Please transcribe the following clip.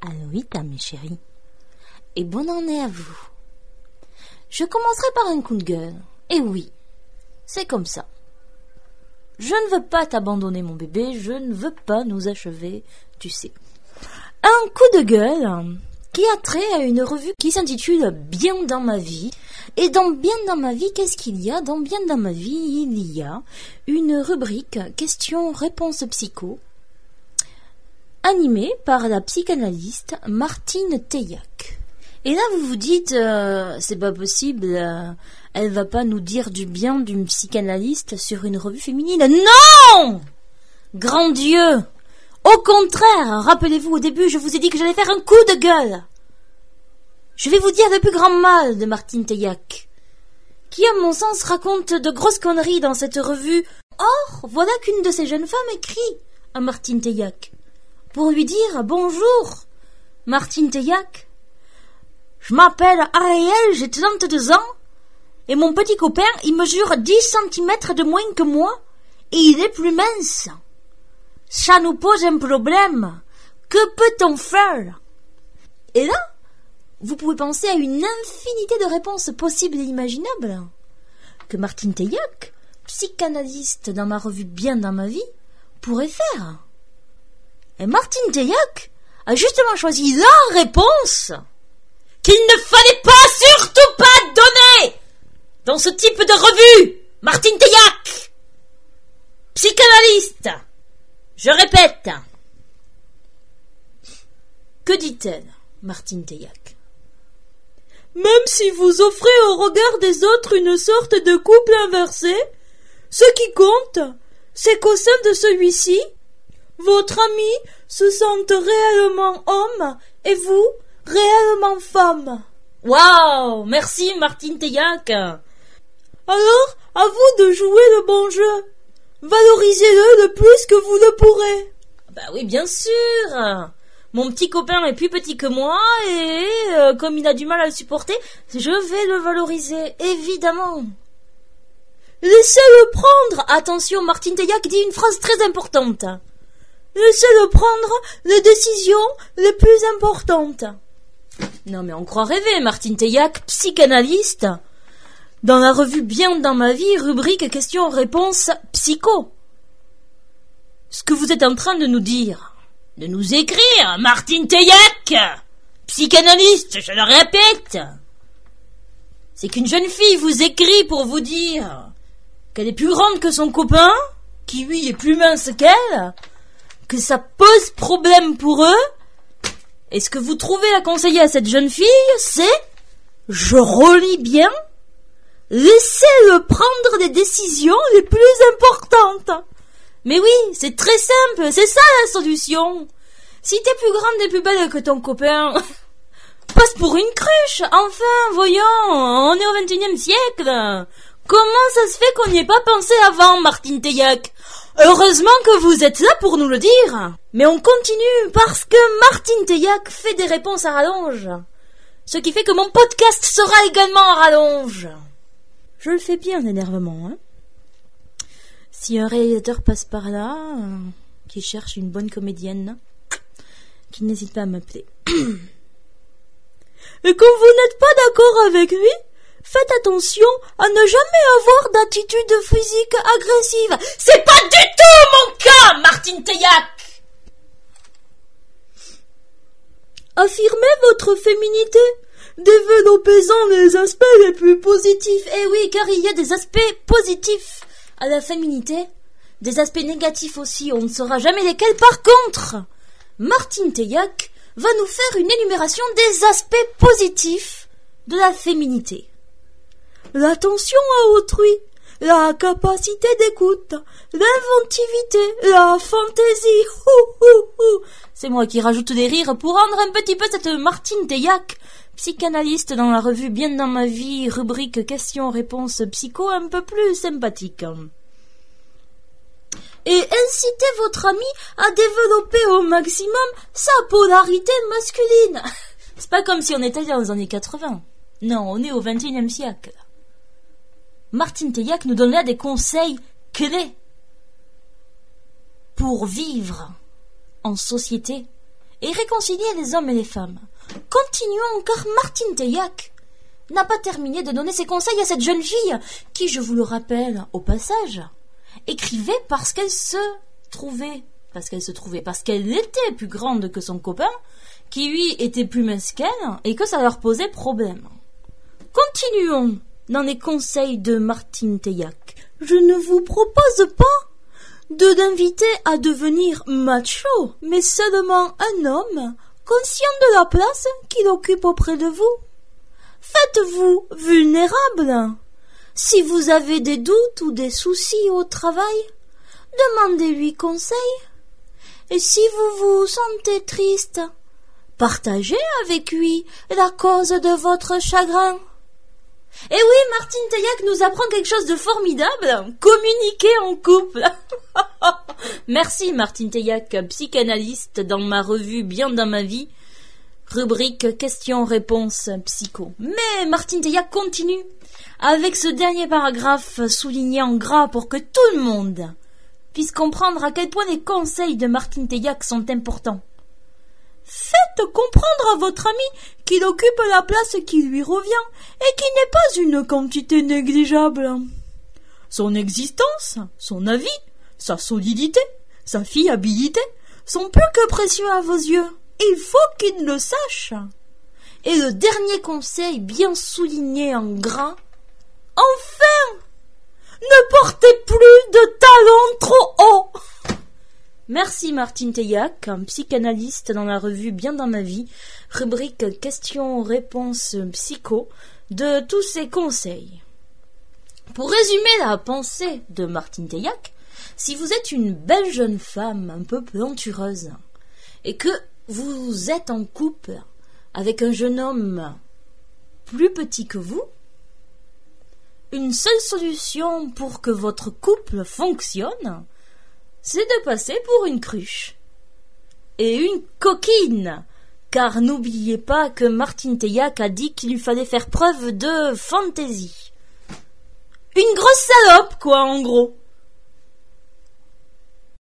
Aloïta, mes chéris. Et bonne année à vous. Je commencerai par un coup de gueule. Et oui, c'est comme ça. Je ne veux pas t'abandonner, mon bébé, je ne veux pas nous achever, tu sais. Un coup de gueule qui a trait à une revue qui s'intitule Bien dans ma vie. Et dans Bien dans ma vie, qu'est-ce qu'il y a? Dans Bien dans ma vie, il y a une rubrique questions-réponses psycho animée par la psychanalyste Martine Teillac. Et là, vous vous dites, euh, c'est pas possible, euh, elle va pas nous dire du bien d'une psychanalyste sur une revue féminine. Non Grand Dieu Au contraire, rappelez-vous, au début, je vous ai dit que j'allais faire un coup de gueule. Je vais vous dire le plus grand mal de Martine Teillac, qui, à mon sens, raconte de grosses conneries dans cette revue. Or, voilà qu'une de ces jeunes femmes écrit à Martine Teillac pour lui dire bonjour. Martine Teillac, je m'appelle Ariel, j'ai 32 ans, et mon petit copain, il mesure 10 cm de moins que moi, et il est plus mince. Ça nous pose un problème. Que peut-on faire? Et là, vous pouvez penser à une infinité de réponses possibles et imaginables que Martine Teillac, psychanalyste dans ma revue Bien dans ma vie, pourrait faire. Et Martine Teillac a justement choisi la réponse qu'il ne fallait pas, surtout pas donner dans ce type de revue. Martine Teillac, psychanalyste. Je répète. Que dit-elle, Martine Teillac Même si vous offrez au regard des autres une sorte de couple inversé, ce qui compte, c'est qu'au sein de celui-ci, votre ami se sente réellement homme et vous, réellement femme. Waouh Merci Martine Teillac Alors, à vous de jouer le bon jeu. Valorisez-le le plus que vous le pourrez. Bah oui, bien sûr Mon petit copain est plus petit que moi et euh, comme il a du mal à le supporter, je vais le valoriser, évidemment. Laissez-le prendre. Attention, Martine Teillac dit une phrase très importante. Laissez-le prendre les décisions les plus importantes. Non mais on croit rêver, Martine Teillac, psychanalyste. Dans la revue Bien dans ma vie, rubrique questions-réponses psycho. Ce que vous êtes en train de nous dire, de nous écrire, Martine Teillac, psychanalyste, je le répète, c'est qu'une jeune fille vous écrit pour vous dire qu'elle est plus grande que son copain, qui lui est plus mince qu'elle, que ça pose problème pour eux, et ce que vous trouvez à conseiller à cette jeune fille, c'est, je relis bien, laissez-le prendre des décisions les plus importantes. Mais oui, c'est très simple, c'est ça la solution. Si t'es plus grande et plus belle que ton copain, passe pour une cruche. Enfin, voyons, on est au XXIe siècle. Comment ça se fait qu'on n'y ait pas pensé avant, Martine Teillac Heureusement que vous êtes là pour nous le dire. Mais on continue parce que Martine Teillac fait des réponses à rallonge. Ce qui fait que mon podcast sera également à rallonge. Je le fais bien d'énervement, hein. Si un réalisateur passe par là, euh, qui cherche une bonne comédienne, qu'il n'hésite pas à m'appeler. Et quand vous n'êtes pas d'accord avec lui, faites attention à ne jamais avoir d'attitude physique agressive. C'est pas du tout mon cas, Martine Teillac Affirmez votre féminité. Développez-en les aspects les plus positifs. Eh oui, car il y a des aspects positifs à la féminité. Des aspects négatifs aussi, on ne saura jamais lesquels. Par contre, Martine Teillac va nous faire une énumération des aspects positifs de la féminité. L'attention à autrui, la capacité d'écoute, l'inventivité, la fantaisie. C'est moi qui rajoute des rires pour rendre un petit peu cette Martine Teillac, psychanalyste dans la revue Bien dans ma vie, rubrique questions-réponses psycho un peu plus sympathique. Et incitez votre ami à développer au maximum sa polarité masculine. C'est pas comme si on était dans les années 80. Non, on est au XXIe siècle. Martine Teillac nous donne des conseils clés pour vivre en société et réconcilier les hommes et les femmes. Continuons, car Martine Teillac n'a pas terminé de donner ses conseils à cette jeune fille, qui, je vous le rappelle, au passage, écrivait parce qu'elle se trouvait, parce qu'elle se trouvait, parce qu'elle était plus grande que son copain, qui lui était plus mesquine, et que ça leur posait problème. Continuons dans les conseils de Martine Teillac. Je ne vous propose pas de d'inviter à devenir macho, mais seulement un homme conscient de la place qu'il occupe auprès de vous. Faites-vous vulnérable. Si vous avez des doutes ou des soucis au travail, demandez-lui conseil. Et si vous vous sentez triste, partagez avec lui la cause de votre chagrin. Et oui, Martine Teillac nous apprend quelque chose de formidable. Communiquer en couple. Merci Martine Teillac, psychanalyste dans ma revue Bien dans ma vie. Rubrique questions-réponses psycho. Mais Martine Teillac continue avec ce dernier paragraphe souligné en gras pour que tout le monde puisse comprendre à quel point les conseils de Martine Teillac sont importants. Faites comprendre à votre ami qu'il occupe la place qui lui revient et qu'il n'est pas une quantité négligeable. Son existence, son avis, sa solidité, sa fiabilité sont plus que précieux à vos yeux. Il faut qu'il le sache. Et le dernier conseil bien souligné en gras. Enfin! Ne portez plus de talons trop hauts! Merci Martine Teillac, psychanalyste dans la revue Bien dans ma vie, rubrique questions-réponses psycho, de tous ses conseils. Pour résumer la pensée de Martine Teillac, si vous êtes une belle jeune femme un peu plantureuse et que vous êtes en couple avec un jeune homme plus petit que vous, une seule solution pour que votre couple fonctionne, c'est de passer pour une cruche. Et une coquine, car n'oubliez pas que Martin Teillac a dit qu'il lui fallait faire preuve de fantaisie. Une grosse salope, quoi, en gros.